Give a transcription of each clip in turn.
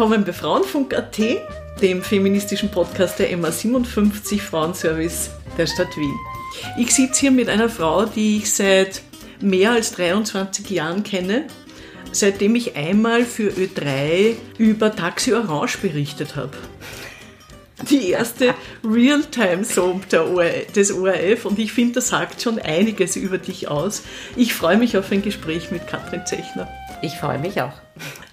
willkommen bei Frauenfunk.at, dem feministischen Podcast der MA57 Frauenservice der Stadt Wien. Ich sitze hier mit einer Frau, die ich seit mehr als 23 Jahren kenne, seitdem ich einmal für Ö3 über Taxi Orange berichtet habe. Die erste Realtime-Soap des ORF und ich finde, das sagt schon einiges über dich aus. Ich freue mich auf ein Gespräch mit Katrin Zechner. Ich freue mich auch.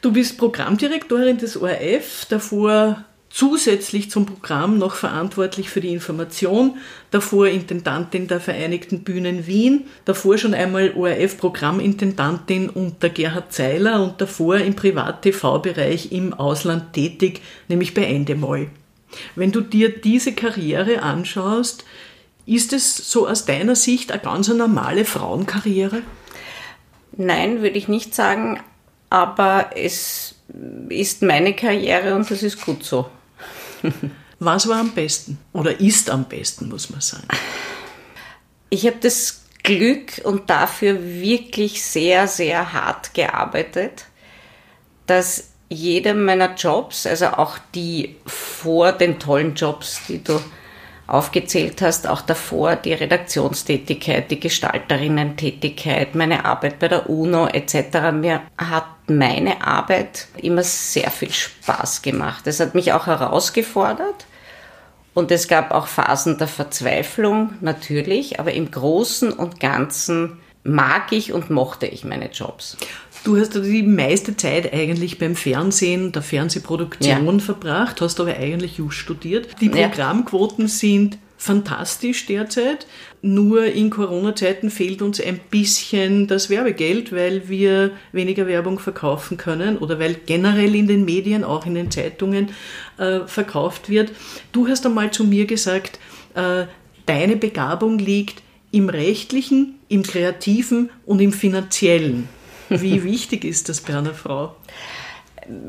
Du bist Programmdirektorin des ORF, davor zusätzlich zum Programm noch verantwortlich für die Information, davor Intendantin der Vereinigten Bühnen Wien, davor schon einmal ORF-Programmintendantin unter Gerhard Zeiler und davor im Privat-TV-Bereich im Ausland tätig, nämlich bei Endemol. Wenn du dir diese Karriere anschaust, ist es so aus deiner Sicht eine ganz normale Frauenkarriere? Nein, würde ich nicht sagen, aber es ist meine Karriere und das ist gut so. Was war am besten oder ist am besten, muss man sagen? Ich habe das Glück und dafür wirklich sehr, sehr hart gearbeitet, dass jeder meiner Jobs, also auch die vor den tollen Jobs, die du aufgezählt hast, auch davor die Redaktionstätigkeit, die Gestalterinnen-Tätigkeit, meine Arbeit bei der UNO etc. Mir hat meine Arbeit immer sehr viel Spaß gemacht. Es hat mich auch herausgefordert und es gab auch Phasen der Verzweiflung natürlich, aber im Großen und Ganzen mag ich und mochte ich meine Jobs. Du hast die meiste Zeit eigentlich beim Fernsehen, der Fernsehproduktion ja. verbracht, hast aber eigentlich just studiert. Die Programmquoten ja. sind fantastisch derzeit. Nur in Corona-Zeiten fehlt uns ein bisschen das Werbegeld, weil wir weniger Werbung verkaufen können oder weil generell in den Medien, auch in den Zeitungen, äh, verkauft wird. Du hast einmal zu mir gesagt, äh, deine Begabung liegt im rechtlichen, im kreativen und im finanziellen. Wie wichtig ist das bei einer Frau?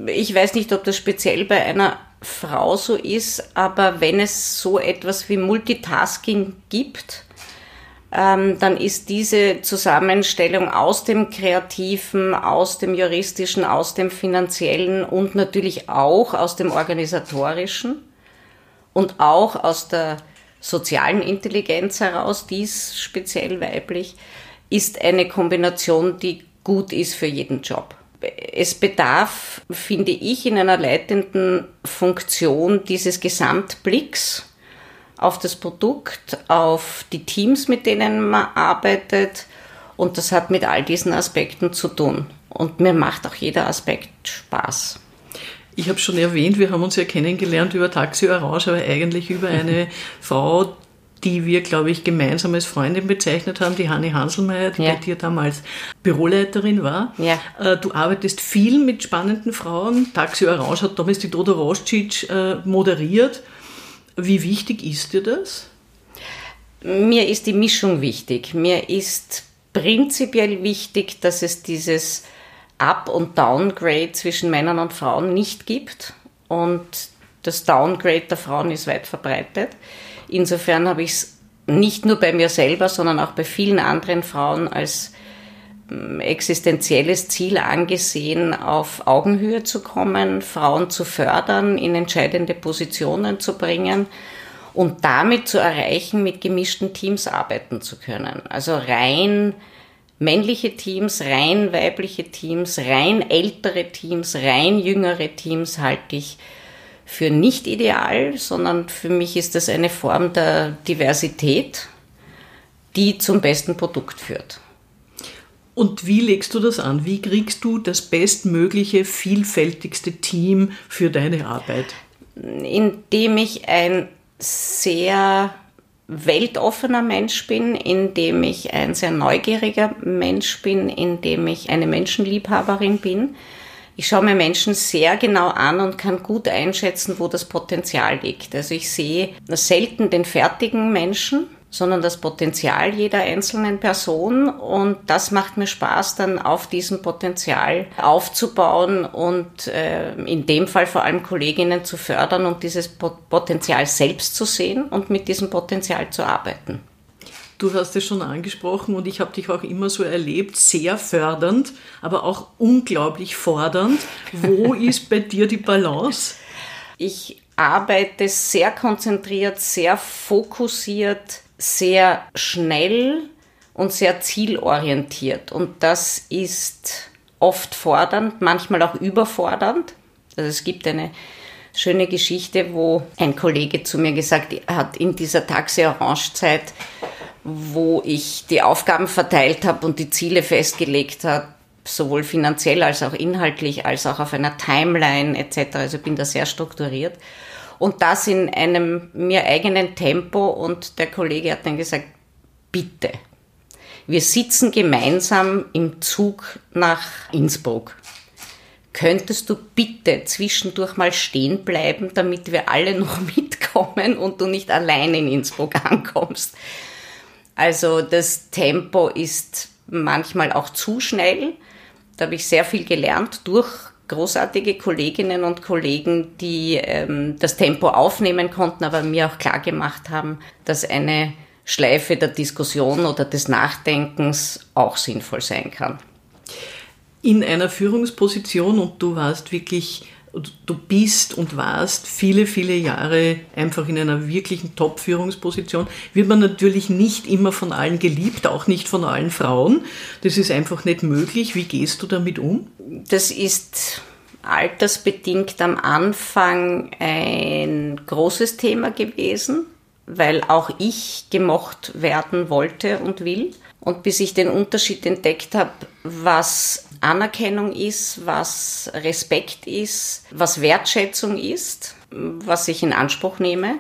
Ich weiß nicht, ob das speziell bei einer Frau so ist, aber wenn es so etwas wie Multitasking gibt, ähm, dann ist diese Zusammenstellung aus dem Kreativen, aus dem Juristischen, aus dem Finanziellen und natürlich auch aus dem Organisatorischen und auch aus der sozialen Intelligenz heraus, dies speziell weiblich, ist eine Kombination, die gut ist für jeden Job. Es bedarf, finde ich, in einer leitenden Funktion dieses Gesamtblicks auf das Produkt, auf die Teams, mit denen man arbeitet. Und das hat mit all diesen Aspekten zu tun. Und mir macht auch jeder Aspekt Spaß. Ich habe schon erwähnt, wir haben uns ja kennengelernt über Taxi Orange, aber eigentlich über eine Frau, die wir, glaube ich, gemeinsam als Freundin bezeichnet haben, die Hanni Hanselmeier, die ja. bei dir damals Büroleiterin war. Ja. Äh, du arbeitest viel mit spannenden Frauen. Taxi Orange hat damals die Dodo Roscic äh, moderiert. Wie wichtig ist dir das? Mir ist die Mischung wichtig. Mir ist prinzipiell wichtig, dass es dieses Up- und Downgrade zwischen Männern und Frauen nicht gibt. Und das Downgrade der Frauen ist weit verbreitet. Insofern habe ich es nicht nur bei mir selber, sondern auch bei vielen anderen Frauen als ähm, existenzielles Ziel angesehen, auf Augenhöhe zu kommen, Frauen zu fördern, in entscheidende Positionen zu bringen und damit zu erreichen, mit gemischten Teams arbeiten zu können. Also rein männliche Teams, rein weibliche Teams, rein ältere Teams, rein jüngere Teams halte ich für nicht ideal, sondern für mich ist das eine Form der Diversität, die zum besten Produkt führt. Und wie legst du das an? Wie kriegst du das bestmögliche, vielfältigste Team für deine Arbeit? Indem ich ein sehr weltoffener Mensch bin, indem ich ein sehr neugieriger Mensch bin, indem ich eine Menschenliebhaberin bin, ich schaue mir Menschen sehr genau an und kann gut einschätzen, wo das Potenzial liegt. Also ich sehe selten den fertigen Menschen, sondern das Potenzial jeder einzelnen Person und das macht mir Spaß, dann auf diesem Potenzial aufzubauen und äh, in dem Fall vor allem Kolleginnen zu fördern und dieses Potenzial selbst zu sehen und mit diesem Potenzial zu arbeiten. Du hast es schon angesprochen und ich habe dich auch immer so erlebt, sehr fördernd, aber auch unglaublich fordernd. Wo ist bei dir die Balance? Ich arbeite sehr konzentriert, sehr fokussiert, sehr schnell und sehr zielorientiert. Und das ist oft fordernd, manchmal auch überfordernd. Also es gibt eine schöne Geschichte, wo ein Kollege zu mir gesagt hat, in dieser Taxi-Orange-Zeit, wo ich die Aufgaben verteilt habe und die Ziele festgelegt habe, sowohl finanziell als auch inhaltlich, als auch auf einer Timeline etc. Also bin da sehr strukturiert. Und das in einem mir eigenen Tempo. Und der Kollege hat dann gesagt, bitte, wir sitzen gemeinsam im Zug nach Innsbruck. Könntest du bitte zwischendurch mal stehen bleiben, damit wir alle noch mitkommen und du nicht allein in Innsbruck ankommst? Also das Tempo ist manchmal auch zu schnell. Da habe ich sehr viel gelernt durch großartige Kolleginnen und Kollegen, die ähm, das Tempo aufnehmen konnten, aber mir auch klar gemacht haben, dass eine Schleife der Diskussion oder des Nachdenkens auch sinnvoll sein kann. In einer Führungsposition und du warst wirklich du bist und warst viele, viele Jahre einfach in einer wirklichen Top-Führungsposition, wird man natürlich nicht immer von allen geliebt, auch nicht von allen Frauen. Das ist einfach nicht möglich. Wie gehst du damit um? Das ist altersbedingt am Anfang ein großes Thema gewesen, weil auch ich gemocht werden wollte und will. Und bis ich den Unterschied entdeckt habe, was Anerkennung ist, was Respekt ist, was Wertschätzung ist, was ich in Anspruch nehme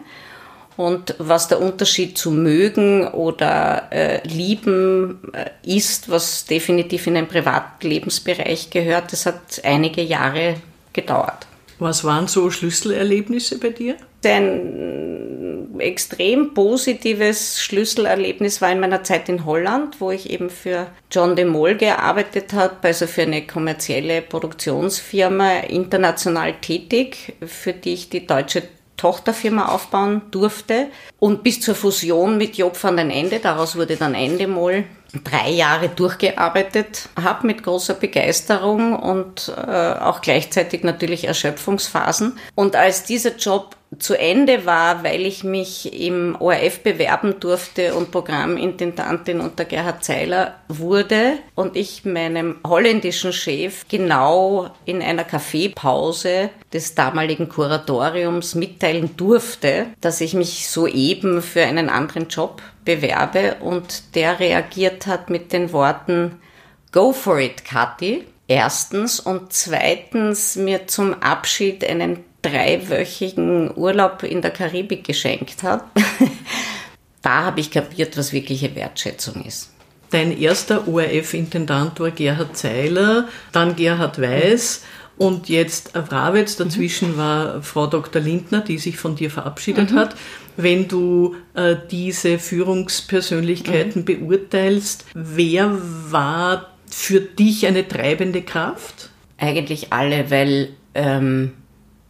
und was der Unterschied zu mögen oder äh, lieben äh, ist, was definitiv in den Privatlebensbereich gehört, das hat einige Jahre gedauert. Was waren so Schlüsselerlebnisse bei dir? Ein extrem positives Schlüsselerlebnis war in meiner Zeit in Holland, wo ich eben für John de Mol gearbeitet habe, also für eine kommerzielle Produktionsfirma, international tätig, für die ich die deutsche Tochterfirma aufbauen durfte. Und bis zur Fusion mit Job van den Ende, daraus wurde dann Endemol, drei Jahre durchgearbeitet habe mit großer Begeisterung und äh, auch gleichzeitig natürlich Erschöpfungsphasen. Und als dieser Job zu Ende war, weil ich mich im ORF bewerben durfte und Programmintendantin unter Gerhard Zeiler wurde und ich meinem holländischen Chef genau in einer Kaffeepause des damaligen Kuratoriums mitteilen durfte, dass ich mich soeben für einen anderen Job bewerbe und der reagiert hat mit den Worten Go for it, Kathi. Erstens und zweitens mir zum Abschied einen dreiwöchigen Urlaub in der Karibik geschenkt hat. da habe ich kapiert, was wirkliche Wertschätzung ist. Dein erster ORF-Intendant war Gerhard Zeiler, dann Gerhard Weiß und jetzt Wrawitz. Dazwischen war Frau Dr. Lindner, die sich von dir verabschiedet mhm. hat. Wenn du äh, diese Führungspersönlichkeiten mhm. beurteilst, wer war für dich eine treibende Kraft? Eigentlich alle, weil ähm,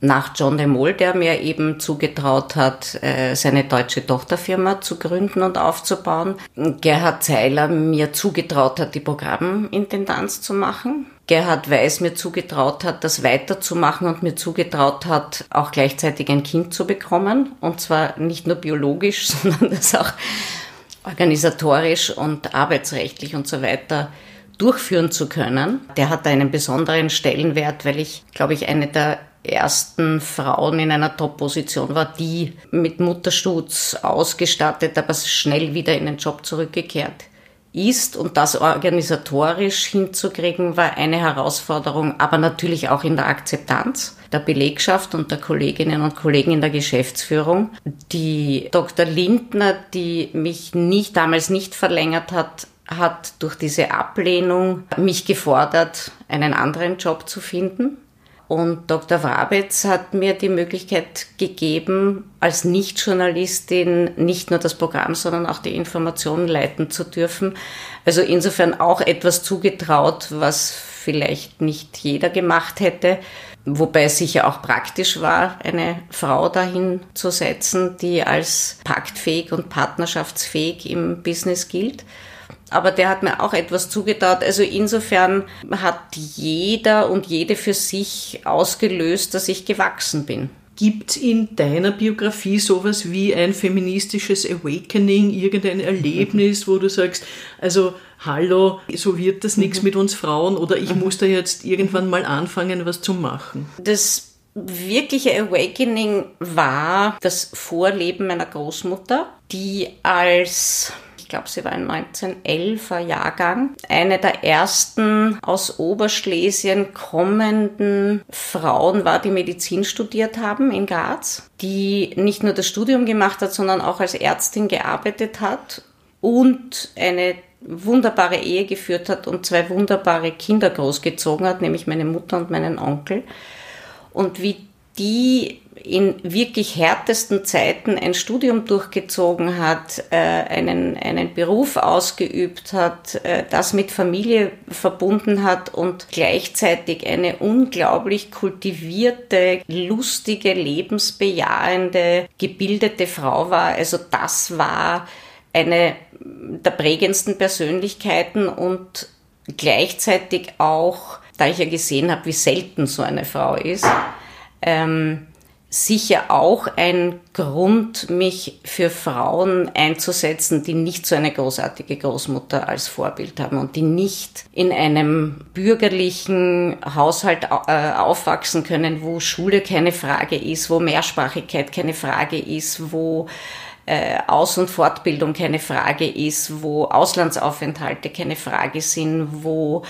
nach John de Mol, der mir eben zugetraut hat, äh, seine deutsche Tochterfirma zu gründen und aufzubauen. Gerhard Zeiler mir zugetraut hat, die Programmintendanz zu machen. Gerhard Weiß mir zugetraut hat, das weiterzumachen und mir zugetraut hat, auch gleichzeitig ein Kind zu bekommen. Und zwar nicht nur biologisch, sondern das auch organisatorisch und arbeitsrechtlich und so weiter durchführen zu können. Der hat einen besonderen Stellenwert, weil ich, glaube ich, eine der ersten Frauen in einer Top-Position war, die mit Mutterschutz ausgestattet, aber schnell wieder in den Job zurückgekehrt ist. Und das organisatorisch hinzukriegen, war eine Herausforderung, aber natürlich auch in der Akzeptanz der Belegschaft und der Kolleginnen und Kollegen in der Geschäftsführung. Die Dr. Lindner, die mich nicht, damals nicht verlängert hat, hat durch diese Ablehnung mich gefordert, einen anderen Job zu finden. Und Dr. Wabitz hat mir die Möglichkeit gegeben, als Nicht-Journalistin nicht nur das Programm, sondern auch die Informationen leiten zu dürfen. Also insofern auch etwas zugetraut, was vielleicht nicht jeder gemacht hätte. Wobei es sicher auch praktisch war, eine Frau dahin zu setzen, die als paktfähig und partnerschaftsfähig im Business gilt. Aber der hat mir auch etwas zugedaut. Also insofern hat jeder und jede für sich ausgelöst, dass ich gewachsen bin. Gibt es in deiner Biografie sowas wie ein feministisches Awakening, irgendein Erlebnis, wo du sagst, also hallo, so wird das nichts mit uns Frauen oder ich muss da jetzt irgendwann mal anfangen, was zu machen? Das wirkliche Awakening war das Vorleben meiner Großmutter, die als ich glaube, sie war ein 1911er Jahrgang, eine der ersten aus Oberschlesien kommenden Frauen war, die Medizin studiert haben in Graz, die nicht nur das Studium gemacht hat, sondern auch als Ärztin gearbeitet hat und eine wunderbare Ehe geführt hat und zwei wunderbare Kinder großgezogen hat, nämlich meine Mutter und meinen Onkel. Und wie die in wirklich härtesten Zeiten ein Studium durchgezogen hat, äh, einen, einen Beruf ausgeübt hat, äh, das mit Familie verbunden hat und gleichzeitig eine unglaublich kultivierte, lustige, lebensbejahende, gebildete Frau war. Also das war eine der prägendsten Persönlichkeiten und gleichzeitig auch, da ich ja gesehen habe, wie selten so eine Frau ist, ähm, sicher auch ein Grund, mich für Frauen einzusetzen, die nicht so eine großartige Großmutter als Vorbild haben und die nicht in einem bürgerlichen Haushalt äh, aufwachsen können, wo Schule keine Frage ist, wo Mehrsprachigkeit keine Frage ist, wo äh, Aus- und Fortbildung keine Frage ist, wo Auslandsaufenthalte keine Frage sind, wo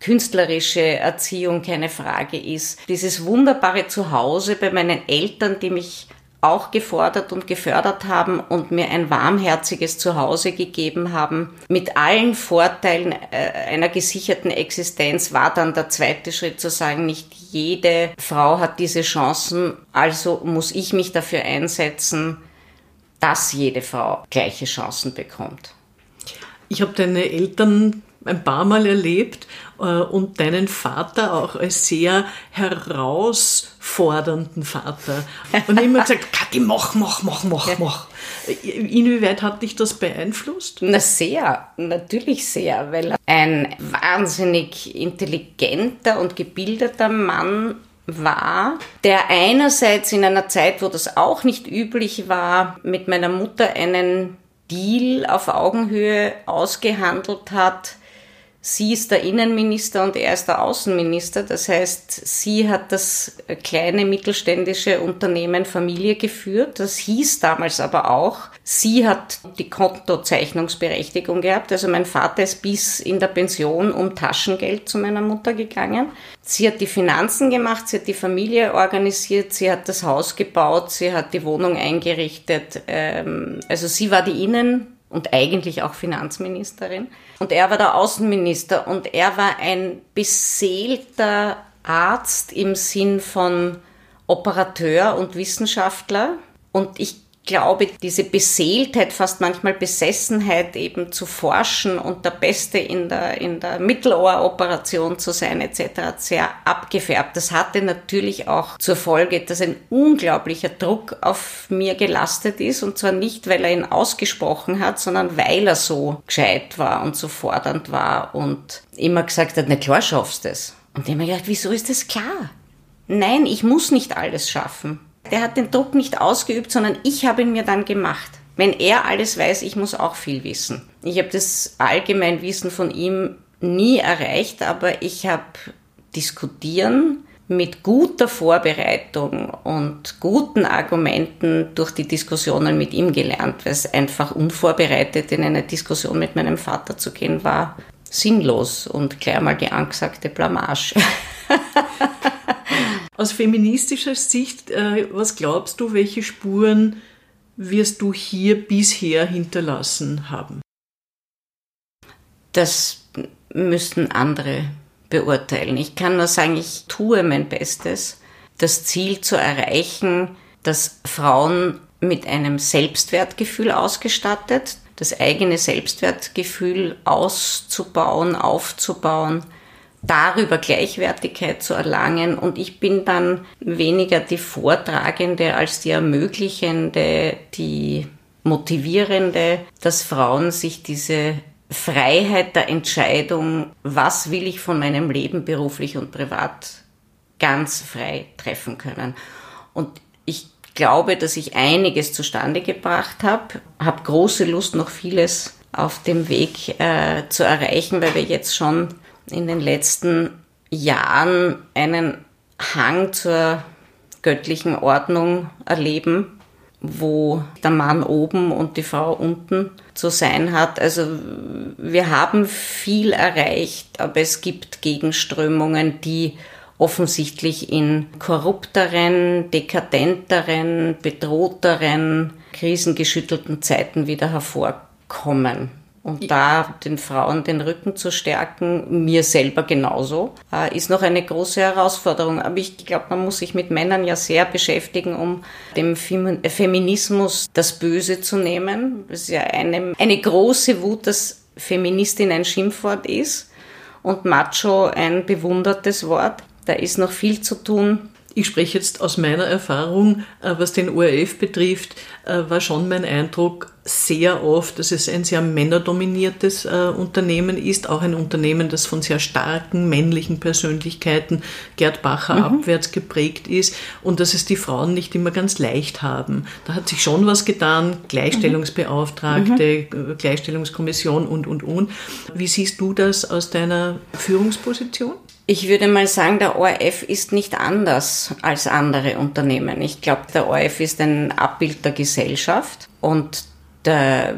künstlerische Erziehung keine Frage ist. Dieses wunderbare Zuhause bei meinen Eltern, die mich auch gefordert und gefördert haben und mir ein warmherziges Zuhause gegeben haben. Mit allen Vorteilen äh, einer gesicherten Existenz war dann der zweite Schritt zu sagen, nicht jede Frau hat diese Chancen, also muss ich mich dafür einsetzen, dass jede Frau gleiche Chancen bekommt. Ich habe deine Eltern ein paar Mal erlebt äh, und deinen Vater auch als sehr herausfordernden Vater. Und immer gesagt, Kathi, mach, mach, mach, mach, mach. Inwieweit hat dich das beeinflusst? Na sehr, natürlich sehr, weil er ein wahnsinnig intelligenter und gebildeter Mann war, der einerseits in einer Zeit, wo das auch nicht üblich war, mit meiner Mutter einen Deal auf Augenhöhe ausgehandelt hat, Sie ist der Innenminister und er ist der Außenminister. Das heißt, sie hat das kleine mittelständische Unternehmen Familie geführt. Das hieß damals aber auch, sie hat die Kontozeichnungsberechtigung gehabt. Also mein Vater ist bis in der Pension um Taschengeld zu meiner Mutter gegangen. Sie hat die Finanzen gemacht, sie hat die Familie organisiert, sie hat das Haus gebaut, sie hat die Wohnung eingerichtet. Ähm, also sie war die Innen- und eigentlich auch Finanzministerin. Und er war der Außenminister und er war ein beseelter Arzt im Sinn von Operateur und Wissenschaftler. Und ich glaube, diese Beseeltheit, fast manchmal Besessenheit eben zu forschen und der Beste in der, in der Mittelohroperation zu sein etc. hat sehr abgefärbt. Das hatte natürlich auch zur Folge, dass ein unglaublicher Druck auf mir gelastet ist und zwar nicht, weil er ihn ausgesprochen hat, sondern weil er so gescheit war und so fordernd war und immer gesagt hat, na klar schaffst du es. Und ich habe mir gedacht, wieso ist das klar? Nein, ich muss nicht alles schaffen. Der hat den Druck nicht ausgeübt, sondern ich habe ihn mir dann gemacht. Wenn er alles weiß, ich muss auch viel wissen. Ich habe das Allgemeinwissen von ihm nie erreicht, aber ich habe diskutieren mit guter Vorbereitung und guten Argumenten durch die Diskussionen mit ihm gelernt, weil es einfach unvorbereitet in eine Diskussion mit meinem Vater zu gehen war sinnlos und gleich mal die angesagte Blamage. Aus feministischer Sicht, äh, was glaubst du, welche Spuren wirst du hier bisher hinterlassen haben? Das müssten andere beurteilen. Ich kann nur sagen, ich tue mein Bestes, das Ziel zu erreichen, dass Frauen mit einem Selbstwertgefühl ausgestattet, das eigene Selbstwertgefühl auszubauen, aufzubauen, darüber Gleichwertigkeit zu erlangen. Und ich bin dann weniger die Vortragende als die Ermöglichende, die Motivierende, dass Frauen sich diese Freiheit der Entscheidung, was will ich von meinem Leben beruflich und privat, ganz frei treffen können. Und ich glaube, dass ich einiges zustande gebracht habe, habe große Lust, noch vieles auf dem Weg äh, zu erreichen, weil wir jetzt schon in den letzten Jahren einen Hang zur göttlichen Ordnung erleben, wo der Mann oben und die Frau unten zu sein hat. Also wir haben viel erreicht, aber es gibt Gegenströmungen, die offensichtlich in korrupteren, dekadenteren, bedrohteren, krisengeschüttelten Zeiten wieder hervorkommen. Und da den Frauen den Rücken zu stärken, mir selber genauso, äh, ist noch eine große Herausforderung. Aber ich glaube, man muss sich mit Männern ja sehr beschäftigen, um dem Feminismus das Böse zu nehmen. Das ist ja eine, eine große Wut, dass Feministin ein Schimpfwort ist und Macho ein bewundertes Wort. Da ist noch viel zu tun. Ich spreche jetzt aus meiner Erfahrung, äh, was den ORF betrifft, äh, war schon mein Eindruck sehr oft, dass es ein sehr männerdominiertes äh, Unternehmen ist, auch ein Unternehmen, das von sehr starken männlichen Persönlichkeiten, Gerd Bacher mhm. abwärts geprägt ist und dass es die Frauen nicht immer ganz leicht haben. Da hat sich schon was getan, Gleichstellungsbeauftragte, mhm. Gleichstellungskommission und, und, und. Wie siehst du das aus deiner Führungsposition? Ich würde mal sagen, der ORF ist nicht anders als andere Unternehmen. Ich glaube, der ORF ist ein Abbild der Gesellschaft und der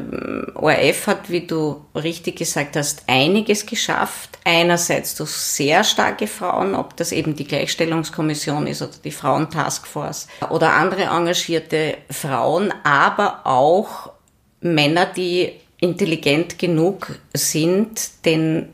ORF hat, wie du richtig gesagt hast, einiges geschafft. Einerseits durch sehr starke Frauen, ob das eben die Gleichstellungskommission ist oder die Frauentaskforce oder andere engagierte Frauen, aber auch Männer, die intelligent genug sind, den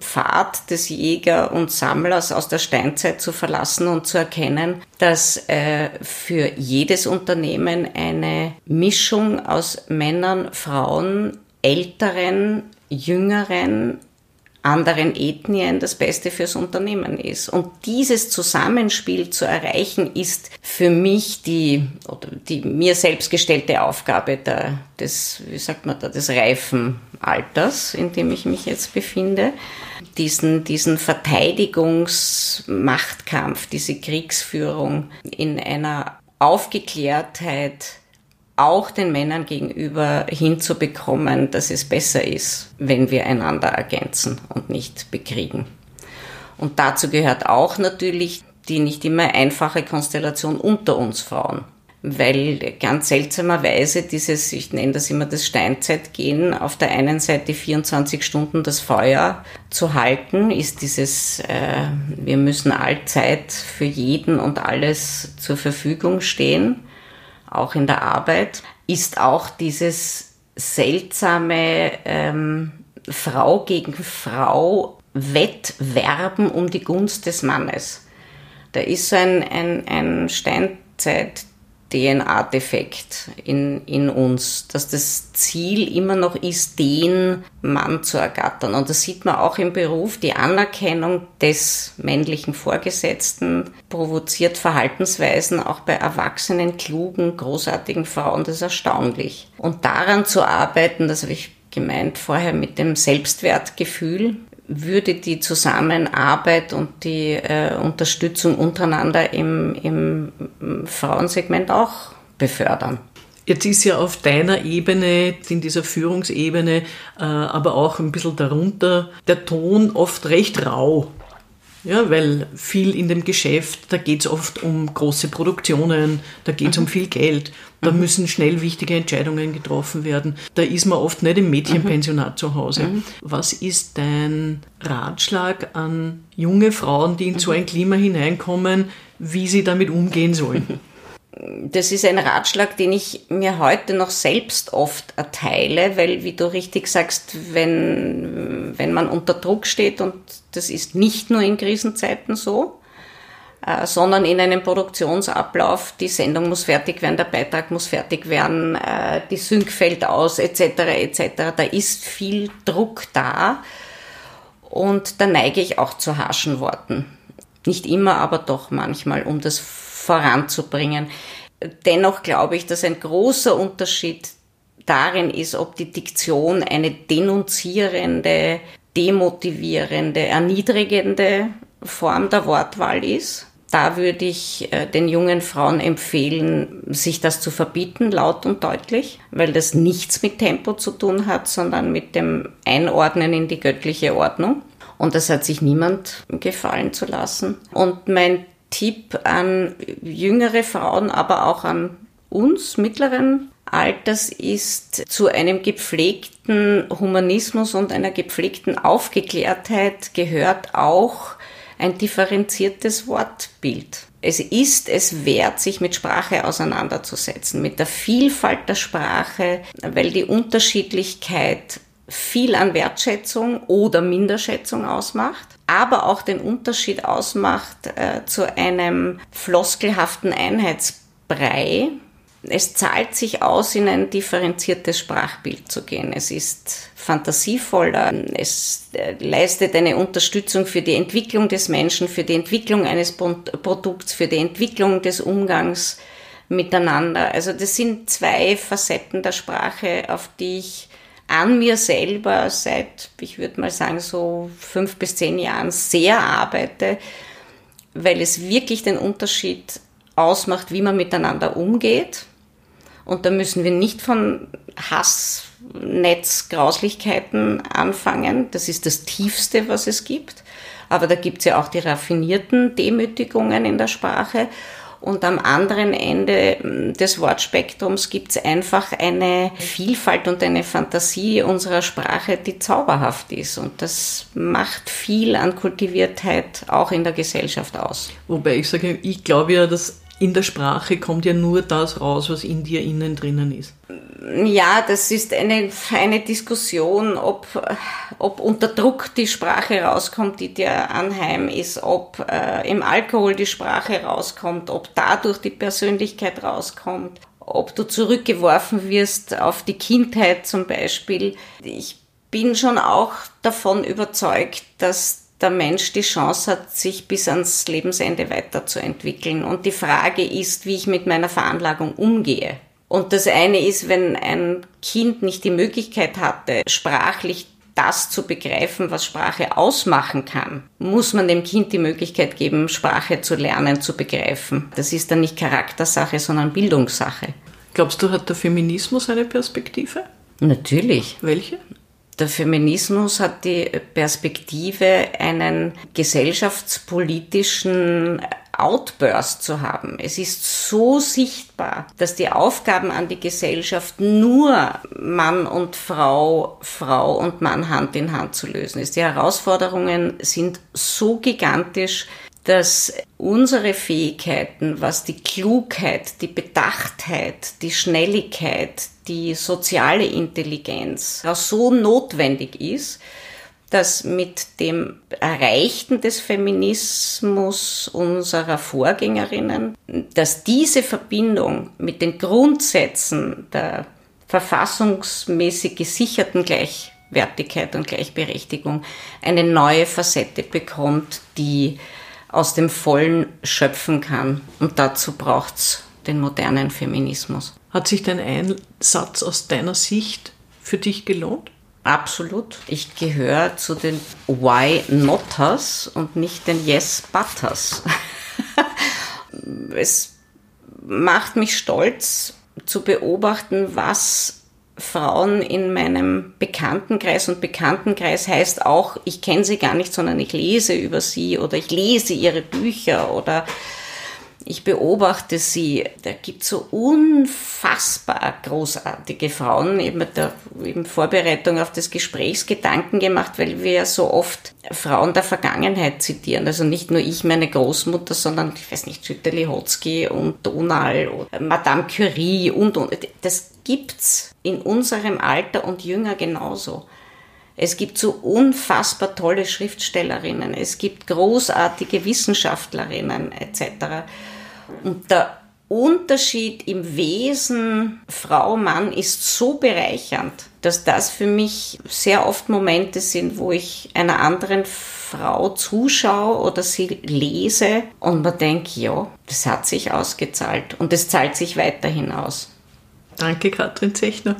Pfad des Jäger und Sammlers aus der Steinzeit zu verlassen und zu erkennen, dass äh, für jedes Unternehmen eine Mischung aus Männern, Frauen, älteren, jüngeren, anderen Ethnien das Beste fürs Unternehmen ist. Und dieses Zusammenspiel zu erreichen, ist für mich die, oder die mir selbst gestellte Aufgabe der, des, wie sagt man da, des reifen Alters, in dem ich mich jetzt befinde. Diesen, diesen Verteidigungsmachtkampf, diese Kriegsführung in einer Aufgeklärtheit, auch den Männern gegenüber hinzubekommen, dass es besser ist, wenn wir einander ergänzen und nicht bekriegen. Und dazu gehört auch natürlich die nicht immer einfache Konstellation unter uns Frauen. Weil ganz seltsamerweise dieses, ich nenne das immer das Steinzeitgehen, auf der einen Seite 24 Stunden das Feuer zu halten, ist dieses, äh, wir müssen allzeit für jeden und alles zur Verfügung stehen auch in der Arbeit, ist auch dieses seltsame ähm, Frau gegen Frau Wettwerben um die Gunst des Mannes. Da ist so ein, ein, ein Steinzeit DNA-Defekt in, in uns, dass das Ziel immer noch ist, den Mann zu ergattern. Und das sieht man auch im Beruf. Die Anerkennung des männlichen Vorgesetzten provoziert Verhaltensweisen auch bei erwachsenen, klugen, großartigen Frauen. Das ist erstaunlich. Und daran zu arbeiten, das habe ich gemeint vorher mit dem Selbstwertgefühl, würde die Zusammenarbeit und die äh, Unterstützung untereinander im, im Frauensegment auch befördern. Jetzt ist ja auf deiner Ebene, in dieser Führungsebene, äh, aber auch ein bisschen darunter, der Ton oft recht rau. Ja, weil viel in dem Geschäft, da geht es oft um große Produktionen, da geht es mhm. um viel Geld, da mhm. müssen schnell wichtige Entscheidungen getroffen werden. Da ist man oft nicht im Mädchenpensionat mhm. zu Hause. Mhm. Was ist dein Ratschlag an junge Frauen, die in so ein Klima hineinkommen, wie sie damit umgehen sollen? das ist ein Ratschlag, den ich mir heute noch selbst oft erteile, weil, wie du richtig sagst, wenn, wenn man unter Druck steht, und das ist nicht nur in Krisenzeiten so, äh, sondern in einem Produktionsablauf, die Sendung muss fertig werden, der Beitrag muss fertig werden, äh, die Sync fällt aus, etc., etc., da ist viel Druck da. Und da neige ich auch zu harschen Worten. Nicht immer, aber doch manchmal, um das voranzubringen. Dennoch glaube ich, dass ein großer Unterschied darin ist, ob die Diktion eine denunzierende, demotivierende, erniedrigende Form der Wortwahl ist. Da würde ich äh, den jungen Frauen empfehlen, sich das zu verbieten, laut und deutlich, weil das nichts mit Tempo zu tun hat, sondern mit dem Einordnen in die göttliche Ordnung. Und das hat sich niemand gefallen zu lassen. Und mein Tipp an jüngere Frauen, aber auch an uns mittleren Alters ist zu einem gepflegten Humanismus und einer gepflegten Aufgeklärtheit gehört auch ein differenziertes Wortbild. Es ist es wert, sich mit Sprache auseinanderzusetzen, mit der Vielfalt der Sprache, weil die Unterschiedlichkeit viel an Wertschätzung oder Minderschätzung ausmacht, aber auch den Unterschied ausmacht äh, zu einem floskelhaften Einheitsbrei, es zahlt sich aus, in ein differenziertes Sprachbild zu gehen. Es ist fantasievoller, es äh, leistet eine Unterstützung für die Entwicklung des Menschen, für die Entwicklung eines Produkts, für die Entwicklung des Umgangs miteinander. Also das sind zwei Facetten der Sprache, auf die ich an mir selber seit, ich würde mal sagen, so fünf bis zehn Jahren sehr arbeite, weil es wirklich den Unterschied ausmacht, wie man miteinander umgeht und da müssen wir nicht von Hassnetzgrauslichkeiten anfangen. Das ist das Tiefste, was es gibt. Aber da gibt es ja auch die raffinierten Demütigungen in der Sprache. Und am anderen Ende hm, des Wortspektrums gibt es einfach eine Vielfalt und eine Fantasie unserer Sprache, die zauberhaft ist. Und das macht viel an Kultiviertheit auch in der Gesellschaft aus. Wobei ich sage, ich glaube ja, dass in der Sprache kommt ja nur das raus, was in dir innen drinnen ist. Ja, das ist eine, eine Diskussion, ob, ob unter Druck die Sprache rauskommt, die dir anheim ist, ob äh, im Alkohol die Sprache rauskommt, ob dadurch die Persönlichkeit rauskommt, ob du zurückgeworfen wirst auf die Kindheit zum Beispiel. Ich bin schon auch davon überzeugt, dass der Mensch die Chance hat, sich bis ans Lebensende weiterzuentwickeln. Und die Frage ist, wie ich mit meiner Veranlagung umgehe. Und das eine ist, wenn ein Kind nicht die Möglichkeit hatte, sprachlich das zu begreifen, was Sprache ausmachen kann, muss man dem Kind die Möglichkeit geben, Sprache zu lernen, zu begreifen. Das ist dann nicht Charaktersache, sondern Bildungssache. Glaubst du, hat der Feminismus eine Perspektive? Natürlich. Welche? Der Feminismus hat die Perspektive, einen gesellschaftspolitischen Outburst zu haben. Es ist so sichtbar, dass die Aufgaben an die Gesellschaft nur Mann und Frau, Frau und Mann Hand in Hand zu lösen ist. Die Herausforderungen sind so gigantisch, dass unsere Fähigkeiten, was die Klugheit, die Bedachtheit, die Schnelligkeit, die soziale Intelligenz so notwendig ist, dass mit dem Erreichten des Feminismus unserer Vorgängerinnen, dass diese Verbindung mit den Grundsätzen der verfassungsmäßig gesicherten Gleichwertigkeit und Gleichberechtigung eine neue Facette bekommt, die aus dem Vollen schöpfen kann. Und dazu braucht's den modernen Feminismus. Hat sich dein Einsatz aus deiner Sicht für dich gelohnt? Absolut. Ich gehöre zu den Why Notters und nicht den Yes Butters. es macht mich stolz zu beobachten, was Frauen in meinem Bekanntenkreis und Bekanntenkreis heißt auch, ich kenne sie gar nicht, sondern ich lese über sie oder ich lese ihre Bücher oder ich beobachte sie. Da gibt so unfassbar großartige Frauen. Ich habe mir da in Vorbereitung auf das Gespräch Gedanken gemacht, weil wir ja so oft Frauen der Vergangenheit zitieren. Also nicht nur ich, meine Großmutter, sondern, ich weiß nicht, Schütte-Lihotzky und Donal oder Madame Curie und, und. Das gibt's in unserem Alter und jünger genauso. Es gibt so unfassbar tolle Schriftstellerinnen, es gibt großartige Wissenschaftlerinnen etc. Und der Unterschied im Wesen Frau, Mann ist so bereichernd, dass das für mich sehr oft Momente sind, wo ich einer anderen Frau zuschaue oder sie lese und man denkt, ja, das hat sich ausgezahlt und es zahlt sich weiterhin aus. Danke, Katrin Zechner.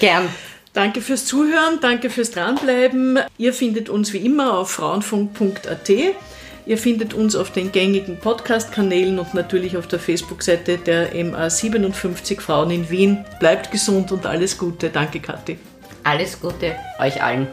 Gern. Danke fürs Zuhören, danke fürs Dranbleiben. Ihr findet uns wie immer auf frauenfunk.at. Ihr findet uns auf den gängigen Podcast-Kanälen und natürlich auf der Facebook-Seite der MA 57 Frauen in Wien. Bleibt gesund und alles Gute. Danke, Kathi. Alles Gute euch allen.